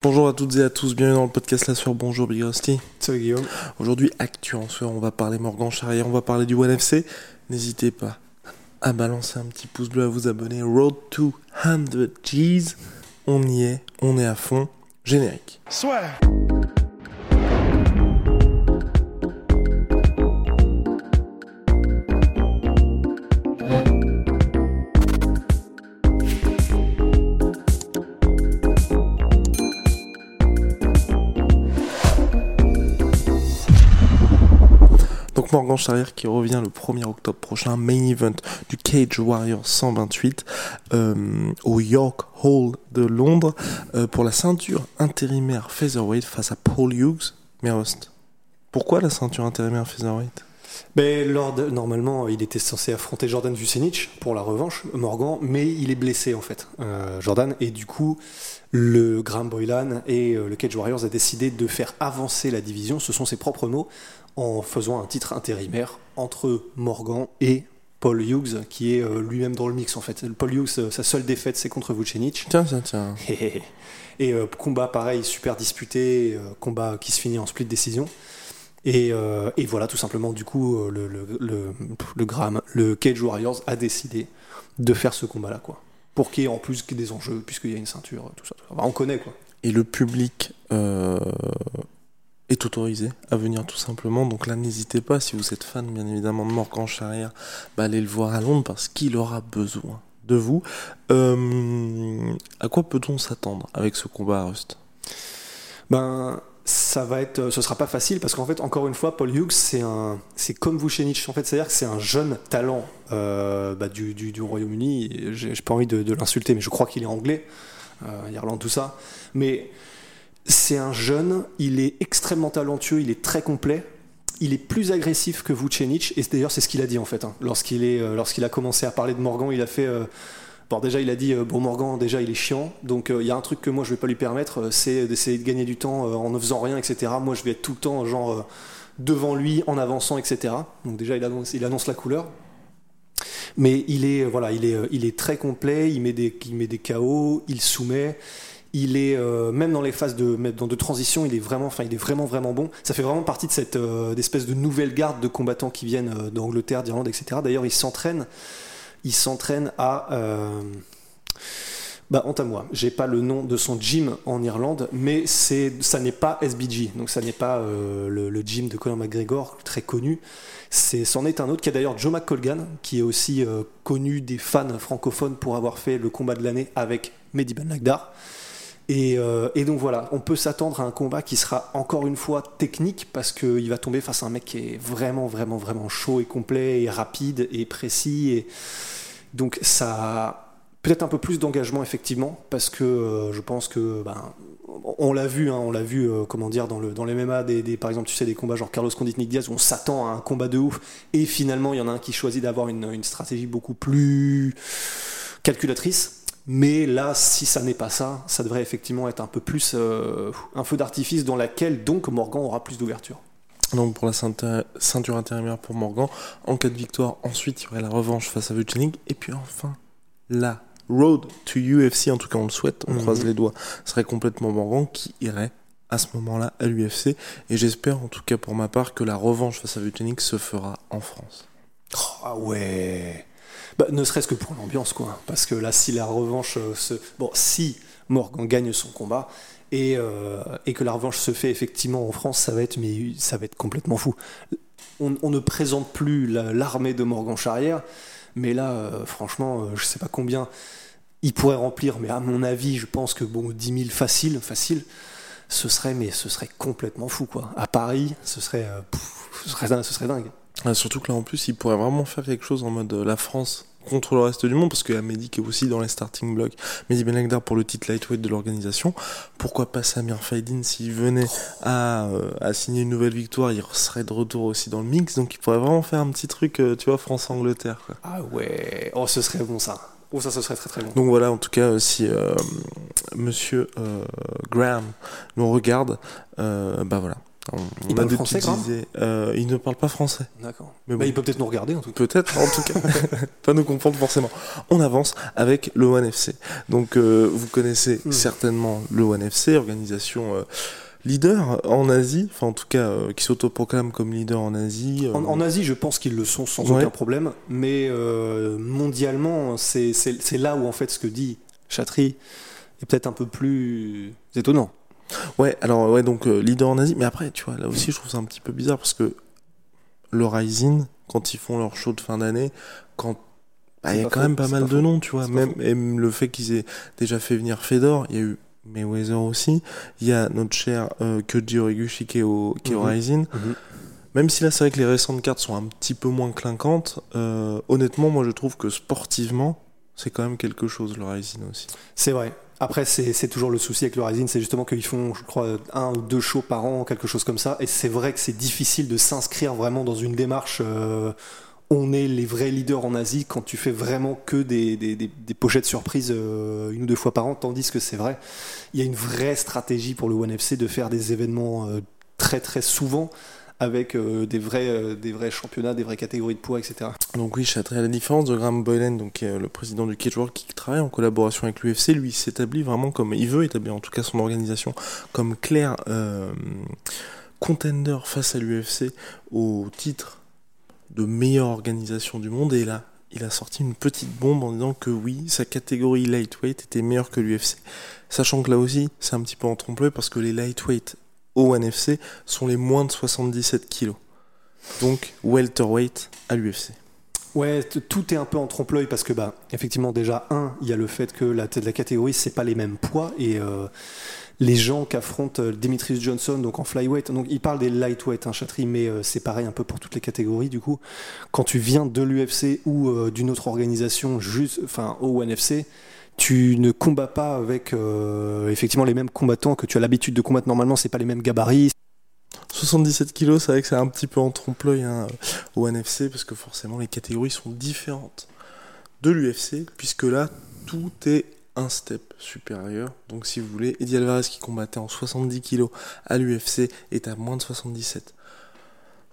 Bonjour à toutes et à tous, bienvenue dans le podcast La Sueur. Bonjour Big Rusty. Salut Guillaume. Aujourd'hui, Actu en on va parler Morgan Charrière, on va parler du One FC. N'hésitez pas à balancer un petit pouce bleu, à vous abonner. Road to 100 G's. On y est, on est à fond. Générique. Soit. Morgan Charrière qui revient le 1er octobre prochain, main event du Cage Warrior 128 euh, au York Hall de Londres euh, pour la ceinture intérimaire featherweight face à Paul Hughes. Mais pourquoi la ceinture intérimaire featherweight? Ben, lors de- normalement, il était censé affronter Jordan Vucenic pour la revanche, Morgan, mais il est blessé en fait, euh, Jordan, et du coup, le Graham Boylan et euh, le Cage Warriors a décidé de faire avancer la division, ce sont ses propres mots, en faisant un titre intérimaire entre Morgan et Paul Hughes, qui est euh, lui-même dans le mix en fait. Paul Hughes, euh, sa seule défaite, c'est contre Vucenic. Tiens, tiens, tiens. Et euh, combat pareil, super disputé, euh, combat qui se finit en split décision. Et, euh, et voilà, tout simplement, du coup, le, le, le, le Graham, le Cage Warriors a décidé de faire ce combat-là, quoi. Pour qu'il y ait en plus des enjeux, puisqu'il y a une ceinture, tout ça. tout ça. Enfin, on connaît, quoi. Et le public euh, est autorisé à venir tout simplement. Donc là, n'hésitez pas, si vous êtes fan bien évidemment de Morgan Charrière, bah, allez le voir à Londres parce qu'il aura besoin de vous. Euh, à quoi peut-on s'attendre avec ce combat, Rust? Ben, ça va être, ce sera pas facile parce qu'en fait, encore une fois, Paul Hughes, c'est un, c'est comme Vucenic. En fait, c'est-à-dire que c'est un jeune talent euh, bah, du, du, Royaume-Uni. J'ai pas envie de, l'insulter, mais je crois qu'il est anglais, euh, Irlande, tout ça. Mais c'est un jeune, il est extrêmement talentueux, il est très complet. Il est plus agressif que Vucenic, et d'ailleurs c'est ce qu'il a dit en fait. hein. Lorsqu'il est, euh, lorsqu'il a commencé à parler de Morgan, il a fait. Bon, déjà, il a dit, euh, bon, Morgan, déjà, il est chiant, donc euh, il y a un truc que moi, je vais pas lui permettre, euh, c'est d'essayer de gagner du temps en ne faisant rien, etc. Moi, je vais être tout le temps, genre, devant lui, en avançant, etc. Donc déjà, il annonce, il annonce la couleur. Mais il est, voilà, il est, il est très complet, il met des, il met des KO, il soumet. Il est même dans les phases de, dans de transition, il est vraiment, il est vraiment vraiment bon. Ça fait vraiment partie de cette d'espèce de nouvelle garde de combattants qui viennent d'Angleterre, d'Irlande, etc. D'ailleurs, il s'entraîne, il s'entraîne à euh, bah, honte à moi, j'ai pas le nom de son gym en Irlande, mais c'est, ça n'est pas SBG, donc ça n'est pas euh, le, gym de Conor McGregor, très connu. C'en est un autre qui est d'ailleurs Joe McColgan, qui est aussi euh, connu des fans francophones pour avoir fait le combat de l'année avec Mehdi Ben Lagdar. Et, euh, et donc voilà, on peut s'attendre à un combat qui sera encore une fois technique parce qu'il va tomber face à un mec qui est vraiment, vraiment, vraiment chaud et complet et rapide et précis. Et donc ça a peut-être un peu plus d'engagement effectivement parce que euh, je pense que ben, on l'a vu, hein, on l'a vu, euh, comment dire, dans le dans les MMA, des, des- par exemple, tu sais, des combats genre Carlos Condit, Nick Diaz, où on s'attend à un combat de ouf, et finalement, il y en a un qui choisit d'avoir une, une stratégie beaucoup plus calculatrice. Mais là, si ça n'est pas ça, ça devrait effectivement être un peu plus euh, un feu d'artifice dans laquelle donc Morgan aura plus d'ouverture. Donc pour la ceinture, intérimaire pour Morgan, en cas de victoire, ensuite il y aurait la revanche face à Vucenic, et puis enfin la road to UFC, en tout cas on le souhaite, on Mhm. croise les doigts, serait complètement Morgan qui irait à ce moment-là à l'UFC, et j'espère en tout cas pour ma part que la revanche face à Vucenic se fera en France. Oh, ah ouais bah, Ne serait-ce que pour l'ambiance, quoi. Parce que là, si la revanche euh, se... Bon, si Morgan gagne son combat et, euh, et que la revanche se fait effectivement en France, ça va être, mais, ça va être complètement fou. On, ne présente plus la- l'armée de Morgan Charrière, mais là, euh, franchement, euh, je sais pas combien il pourrait remplir, mais à mon avis, je pense que bon, 10 000 facile, facile, ce serait, mais ce serait complètement fou, quoi. À Paris, ce serait, ce serait, ce serait dingue. Ah, surtout que là en plus il pourrait vraiment faire quelque chose en mode euh, la France contre le reste du monde, parce qu'il y a Mehdi qui est aussi dans les starting blocks. Mehdi Ben pour le titre lightweight de l'organisation. Pourquoi pas Samir Faidin s'il venait à, euh, à, signer une nouvelle victoire, il serait de retour aussi dans le mix. Donc il pourrait vraiment faire un petit truc, euh, tu vois, France-Angleterre. Ah ouais, oh ce serait bon ça. Oh ça, ce serait très très bon. Donc voilà, en tout cas, si euh, Monsieur Graham nous regarde, bah voilà, il parle français quand euh, Il ne parle pas français. D'accord. Mais bah, il peut peut-être nous regarder en tout cas. Peut-être en tout cas. pas nous comprendre forcément. On avance avec le One FC. Donc euh, vous connaissez hmm. certainement le One FC, organisation euh, leader en Asie, enfin en tout cas qui s'autoproclame comme leader en Asie. En, Asie, je pense qu'ils le sont sans aucun problème, mais mondialement, c'est là où en fait ce que dit Chatry est peut-être un peu plus étonnant. Ouais, alors ouais, donc euh, leader en Asie, mais après, tu vois, là aussi, je trouve ça un petit peu bizarre parce que le Rising, quand ils font leur show de fin d'année, quand bah, il y a quand même pas mal de noms, tu vois, même, le fait qu'ils aient déjà fait venir Fedor, il y a eu Mayweather aussi, il y a notre cher euh, Origuchi qui est au, qui mhm. Rising. Mhm. Même si là, c'est vrai que les récentes cartes sont un petit peu moins clinquantes, euh, honnêtement, moi je trouve que sportivement, c'est quand même quelque chose le Rising aussi. C'est vrai. Après, c'est toujours le souci avec le Rising, c'est justement qu'ils font, je crois, un ou deux shows par an, quelque chose comme ça. Et c'est vrai que c'est difficile de s'inscrire vraiment dans une démarche. Euh, on est les vrais leaders en Asie quand tu fais vraiment que des, pochettes surprises euh, une ou deux fois par an, tandis que c'est vrai, il y a une vraie stratégie pour le One FC de faire des événements euh, très très souvent avec euh, des, vrais, euh, des vrais championnats, des vraies catégories de poids, etc. Donc oui, à la différence de Graham Boylan, donc, euh, le président du Cage World qui travaille en collaboration avec l'UFC, lui s'établit vraiment comme, il veut établir en tout cas son organisation comme clair contender face à l'UFC au titre de meilleure organisation du monde, et là, il a sorti une petite bombe en disant que oui, sa catégorie lightweight était meilleure que l'UFC. Sachant que là aussi, c'est un petit peu en trompe parce que les lightweight au sont les moins de 77 kilos. Donc welterweight à l'UFC. Ouais, tout est un peu en trompe-l'œil parce que, bah, effectivement, déjà, un, il y a le fait que la tête la catégorie, c'est pas les mêmes poids et euh, les gens qu'affronte euh, Demetrius Johnson, donc en flyweight, donc il parle des lightweight, hein, Chatry, mais euh, c'est pareil un peu pour toutes les catégories, du coup. Quand tu viens de l'UFC ou d'une autre organisation, juste, enfin, au NFC, tu ne combats pas avec euh, effectivement les mêmes combattants que tu as l'habitude de combattre normalement, c'est pas les mêmes gabarits. 77 kilos, c'est vrai que c'est un petit peu en trompe-l'œil hein, au NFC parce que forcément les catégories sont différentes de l'UFC puisque là tout est un step supérieur. Donc si vous voulez, Eddie Alvarez qui combattait en 70 kilos à l'UFC est à moins de 77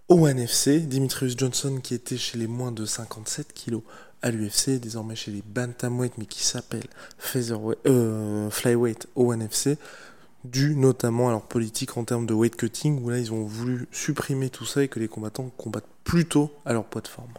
au NFC. Dimitrius Johnson qui était chez les moins de 57 kilos à l'UFC, désormais chez les bantamweight, mais qui s'appelle euh, flyweight au NFC, dû notamment à leur politique en termes de weight cutting, où là ils ont voulu supprimer tout ça et que les combattants combattent plutôt à leur poids de forme.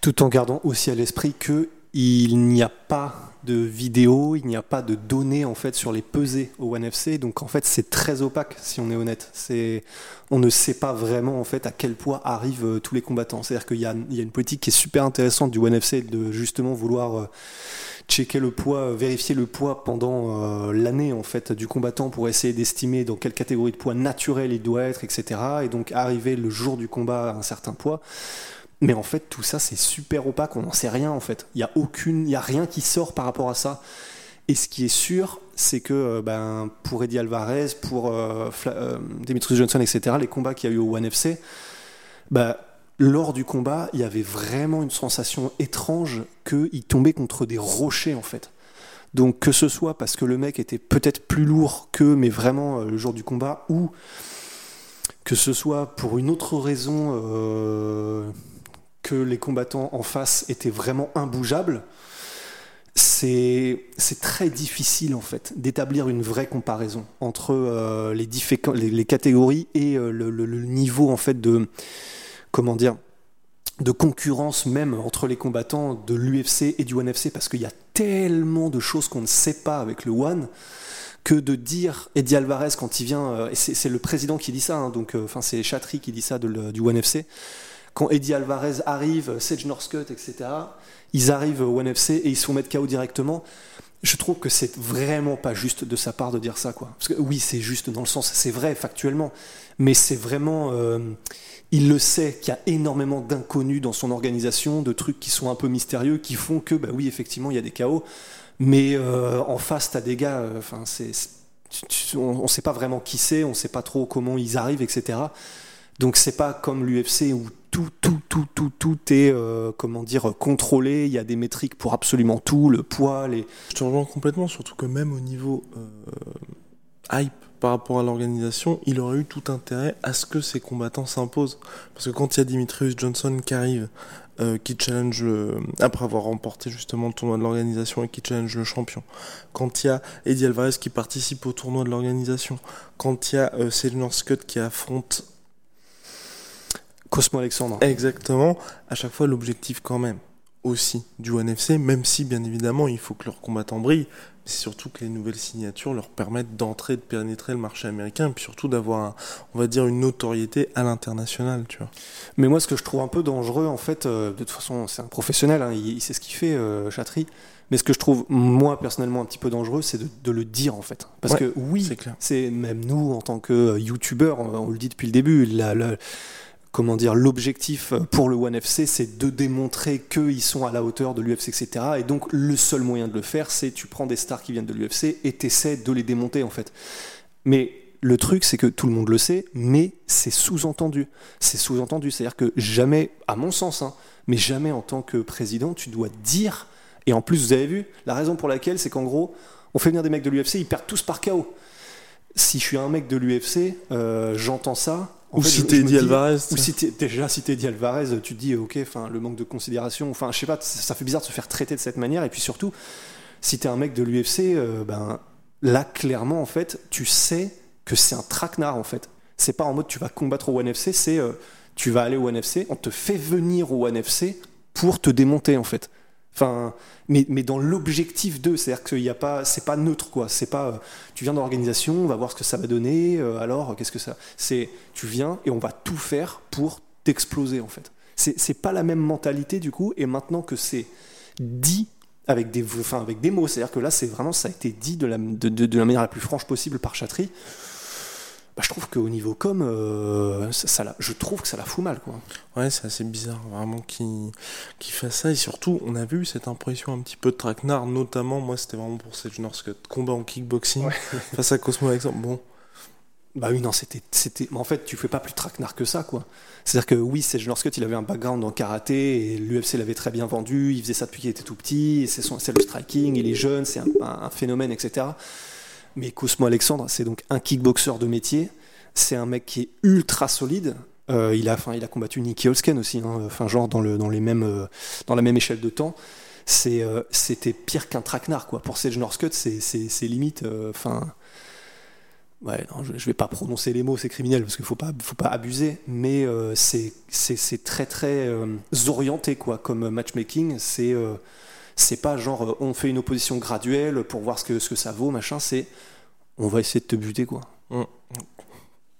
Tout en gardant aussi à l'esprit que il n'y a pas de vidéos, il n'y a pas de données en fait sur les pesées au One FC, donc en fait c'est très opaque si on est honnête. C'est, on ne sait pas vraiment en fait à quel poids arrivent euh, tous les combattants. C'est-à-dire qu'il y a, il y a une politique qui est super intéressante du One FC de justement vouloir euh, checker le poids, vérifier le poids pendant euh, l'année en fait du combattant pour essayer d'estimer dans quelle catégorie de poids naturel il doit être, etc. Et donc arriver le jour du combat à un certain poids. Mais en fait, tout ça, c'est super opaque, on n'en sait rien en fait. Il n'y a aucune, il a rien qui sort par rapport à ça. Et ce qui est sûr, c'est que euh, ben, pour Eddie Alvarez, pour euh, euh, Demetrius Johnson, etc., les combats qu'il y a eu au One FC, ben, lors du combat, il y avait vraiment une sensation étrange qu'il tombait contre des rochers en fait. Donc que ce soit parce que le mec était peut-être plus lourd que, mais vraiment le jour du combat, ou que ce soit pour une autre raison que les combattants en face étaient vraiment imbougeables, c'est très difficile en fait d'établir une vraie comparaison entre euh, les, catégories et euh, le, niveau en fait de comment dire de concurrence même entre les combattants de l'UFC et du ONE FC parce qu'il y a tellement de choses qu'on ne sait pas avec le One que de dire Eddie Alvarez quand il vient euh, c'est le président qui dit ça hein, donc enfin c'est Chatry qui dit ça du ONE FC quand Eddie Alvarez arrive, Sage Northcutt, etc., ils arrivent au NFC et ils se font mettre KO directement. je trouve que c'est vraiment pas juste de sa part de dire ça, quoi. Parce que oui, c'est juste dans le sens, c'est vrai factuellement, mais c'est vraiment, euh, il le sait qu'il y a énormément d'inconnus dans son organisation, de trucs qui sont un peu mystérieux, qui font que, bah oui, effectivement, il y a des chaos, mais euh, en face, t'as des gars, euh, enfin, on, on sait pas vraiment qui c'est, on sait pas trop comment ils arrivent, etc. Donc c'est pas comme l'UFC où tout, tout, tout, tout, tout est, euh, comment dire, contrôlé. Il y a des métriques pour absolument tout, le poids, les. Je te rejoins complètement, surtout que même au niveau euh, hype par rapport à l'organisation, il aurait eu tout intérêt à ce que ces combattants s'imposent. Parce que quand il y a Dimitrius Johnson qui arrive, euh, qui challenge le, après avoir remporté justement le tournoi de l'organisation et qui challenge le champion, quand il y a Eddie Alvarez qui participe au tournoi de l'organisation, quand il y a Cedric Scott qui affronte Cosmo Alexandre. Exactement. À chaque fois, l'objectif quand même aussi du One FC, même si bien évidemment il faut que leurs combattants brillent, c'est surtout que les nouvelles signatures leur permettent d'entrer, de pénétrer le marché américain, et puis surtout d'avoir, on va dire, une notoriété à l'international, tu vois. Mais moi, ce que je trouve un peu dangereux, en fait, euh, de toute façon, c'est un professionnel, hein, il, il, sait ce qu'il fait, euh, Chatry. Mais ce que je trouve, moi, personnellement, un petit peu dangereux, c'est de, de, le dire, en fait. Parce Ouais, que oui, c'est même nous, en tant que euh, youtubeurs, on, on le dit depuis le début, la, la- comment dire, l'objectif pour le One FC, c'est de démontrer qu'ils sont à la hauteur de l'UFC, etc. Et donc, le seul moyen de le faire, c'est tu prends des stars qui viennent de l'UFC et t'essaies de les démonter, en fait. Mais le truc, c'est que tout le monde le sait, mais c'est sous-entendu. C'est sous-entendu. C'est-à-dire que jamais, à mon sens, hein, mais jamais en tant que président, tu dois dire. Et en plus, vous avez vu, la raison pour laquelle, c'est qu'en gros, on fait venir des mecs de l'UFC, ils perdent tous par KO. Si je suis un mec de l'UFC, euh, j'entends ça. En Ou fait, si t'es dis- Alvarez, ou si t'es- déjà si t'es Eddie Alvarez, tu te dis ok, enfin le manque de considération, enfin je sais pas, ça fait bizarre de se faire traiter de cette manière. Et puis surtout, si t'es un mec de l'UFC, euh, ben là clairement en fait, tu sais que c'est un traquenard en fait. C'est pas en mode tu vas combattre au One FC, c'est euh, tu vas aller au One FC, on te fait venir au One FC pour te démonter en fait. Enfin, mais, mais dans l'objectif d'eux, c'est-à-dire y a pas, c'est pas neutre quoi. C'est pas, euh, tu viens d'organisation, on va voir ce que ça va donner. euh, alors, qu'est-ce que ça C'est, tu viens et on va tout faire pour t'exploser en fait. C'est pas la même mentalité du coup. Et maintenant que c'est dit avec des, enfin avec des mots, c'est-à-dire que là, c'est vraiment, ça a été dit de la, de, de- de la manière la plus franche possible par Chatry. Bah, je trouve qu'au niveau com, euh, ça, je trouve que ça la fout mal quoi. Ouais, c'est assez bizarre, vraiment, qui qui fasse ça. Et surtout, on a vu cette impression un petit peu de traquenard, notamment, moi, c'était vraiment pour cette Scott. Combat en kickboxing face à Cosmo Alexandre. Bon, Bah oui, non, c'était. En fait, tu fais pas plus traquenard que ça, quoi. C'est-à-dire que oui, Serge Scott, il avait un background en karaté et l'UFC l'avait très bien vendu. Il faisait ça depuis qu'il était tout petit. et C'est, son... le striking, il est jeune, c'est un phénomène, etc. Mais Cosmo Alexandre, c'est donc un kickboxer de métier. C'est un mec qui est ultra solide. Euh, il, a, enfin, il a combattu Nicky Holsken aussi, hein, enfin, genre dans, le, dans, les mêmes, euh, dans la même échelle de temps. Euh, c'était pire qu'un traquenard, quoi. Pour Serge Scott, c'est, c'est, limite. Enfin. Ouais, je, je vais pas prononcer les mots, c'est criminel parce qu'il faut pas, faut pas abuser, mais c'est, c'est, très orienté quoi, comme matchmaking. C'est, c'est pas genre euh, on fait une opposition graduelle pour voir ce que, ce que ça vaut, machin. C'est on va essayer de te buter quoi. Mm.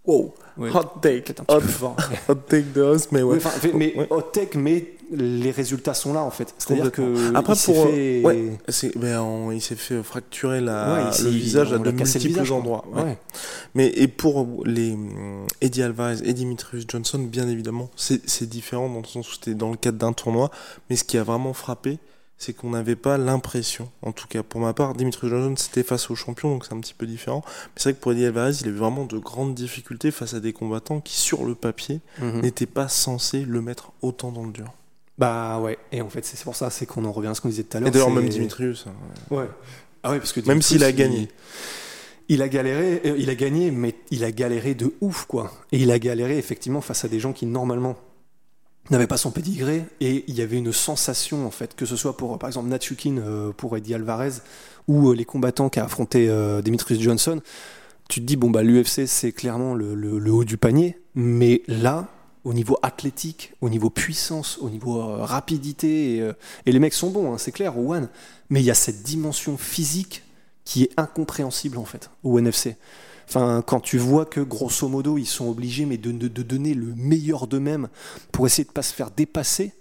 wow, Ouais. hot take, un hot, peu fort. hot take de host, mais ouais. Oui, mais Ouais. hot tech, mais les résultats sont là en fait. C'est-à-dire que. Après, il s'est pour, fait- ouais, c'est, ben, on- il s'est fait fracturer la, le visage à de multiples visage, endroits. ouais. Ouais. Mais et pour les hum, Eddie Alvarez et Dimitrius Johnson, bien évidemment, c'est c'est différent dans le sens où c'était dans le cadre d'un tournoi. Mais ce qui a vraiment frappé, c'est qu'on n'avait pas l'impression, en tout cas pour ma part, Dimitrius Johnson c'était face au champion, donc c'est un petit peu différent. Mais c'est vrai que pour Eddie Alvarez, il avait vraiment de grandes difficultés face à des combattants qui, sur le papier, Mhm. n'étaient pas censés le mettre autant dans le dur. Bah ouais. Et en fait, c'est pour ça, c'est qu'on en revient à ce qu'on disait tout à l'heure. Et d'ailleurs, même Dimitrius. hein. Ouais. Ah ouais, parce que Même s'il a il- gagné. Il, a galéré, euh, il a gagné, mais il a galéré de ouf, quoi. Et il a galéré effectivement face à des gens qui normalement n'avaient pas son pédigré, et il y avait une sensation en fait, que ce soit pour par exemple Natsukin euh, pour Eddie Alvarez ou euh, les combattants qui a affronté euh, Demetrius Johnson. Tu te dis bon bah l'UFC c'est clairement le, le- haut du panier, mais là au niveau athlétique, au niveau puissance, au niveau euh, rapidité, et, et les mecs sont bons, hein, c'est clair, au One, mais il y a cette dimension physique qui est incompréhensible en fait au NFC. Enfin, quand tu vois que grosso modo ils sont obligés mais de, de- donner le meilleur d'eux-mêmes pour essayer de pas se faire dépasser,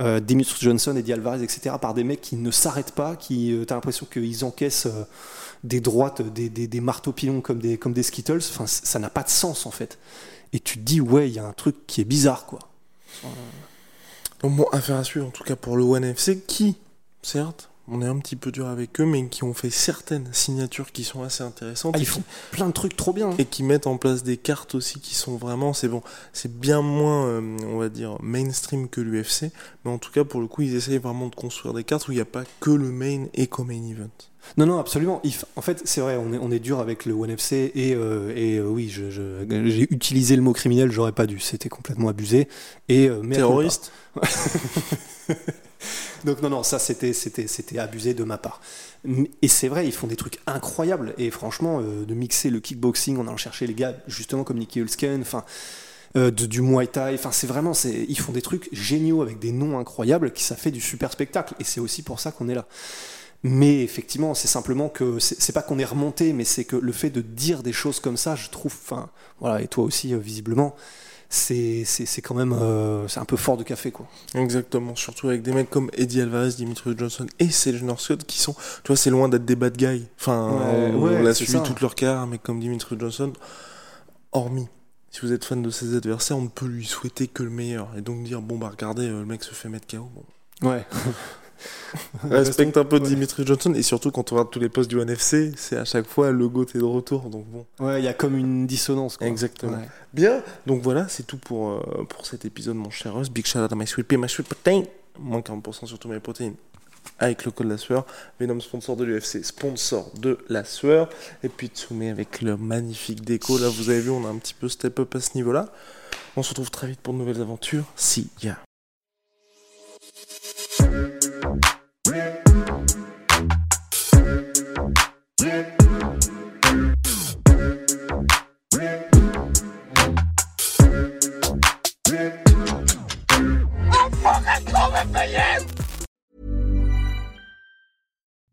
euh, Dimitri Johnson, Eddie Alvarez, etc., par des mecs qui ne s'arrêtent pas, qui, euh, t'as l'impression qu'ils encaissent euh, des droites, des, des, des marteaux pilons comme des, comme des Skittles. Enfin, ça n'a pas de sens en fait. Et tu te dis, ouais, il y a un truc qui est bizarre, quoi. Bon, affaire à suivre en tout cas pour le One FC qui, certes, on est un petit peu dur avec eux, mais qui ont fait certaines signatures qui sont assez intéressantes Ah, ils font plein de trucs trop bien. hein. et qui mettent en place des cartes aussi qui sont vraiment, c'est bon, c'est bien moins, euh, on va dire, mainstream que l'UFC, mais en tout cas pour le coup ils essayent vraiment de construire des cartes où il n'y a pas que le main et co-main event. Non, non, absolument. En fait, c'est vrai, on est, on est dur avec le ONE FC et, euh, et euh, oui, je- je- j'ai utilisé le mot criminel, j'aurais pas dû. C'était complètement abusé. Et, euh, Terroriste. Donc non, non, ça c'était, c'était, c'était abusé de ma part. Et c'est vrai, ils font des trucs incroyables. Et franchement, euh, de mixer le kickboxing en allant chercher les gars, justement comme Nicky Hulsken, enfin, euh, du Muay Thai, enfin c'est vraiment, c'est, ils font des trucs géniaux avec des noms incroyables, qui ça fait du super spectacle. Et c'est aussi pour ça qu'on est là. Mais effectivement, c'est simplement que c'est c'est pas qu'on est remonté, mais c'est que le fait de dire des choses comme ça, je trouve, enfin, voilà, et toi aussi euh, visiblement, c'est quand même, euh, c'est un peu fort de café quoi. Exactement, surtout avec des mecs comme Eddie Alvarez, Dimitri Johnson et Seljor Scott qui sont, tu vois, c'est loin d'être des bad guys. Enfin, Ouais, on, ouais, on l'a c'est suivi ça. toute leur carrière, un mec comme Dimitri Johnson, hormis. Si vous êtes fan de ses adversaires, on ne peut lui souhaiter que le meilleur. Et donc dire, bon bah regardez, euh, le mec se fait mettre KO. Bon. Ouais. Respecte un peu Ouais. Dimitri Johnson et surtout quand on regarde tous les postes du NFC, c'est à chaque fois le GOAT est de retour. Donc bon. Ouais, il y a comme une dissonance. Quoi. Exactement. Ouais. Bien, donc voilà, c'est tout pour, euh, pour cet épisode, mon cher Russ. Big shout out à my sweet pea, my sweet protein. Moins 40% sur tous mes protéines. Avec le code la sueur. Venom, sponsor de l'UFC, sponsor de la sueur. Et puis Tsume avec leur magnifique déco. Là, vous avez vu, on a un petit peu step up à ce niveau-là. On se retrouve très vite pour de nouvelles aventures. See ya.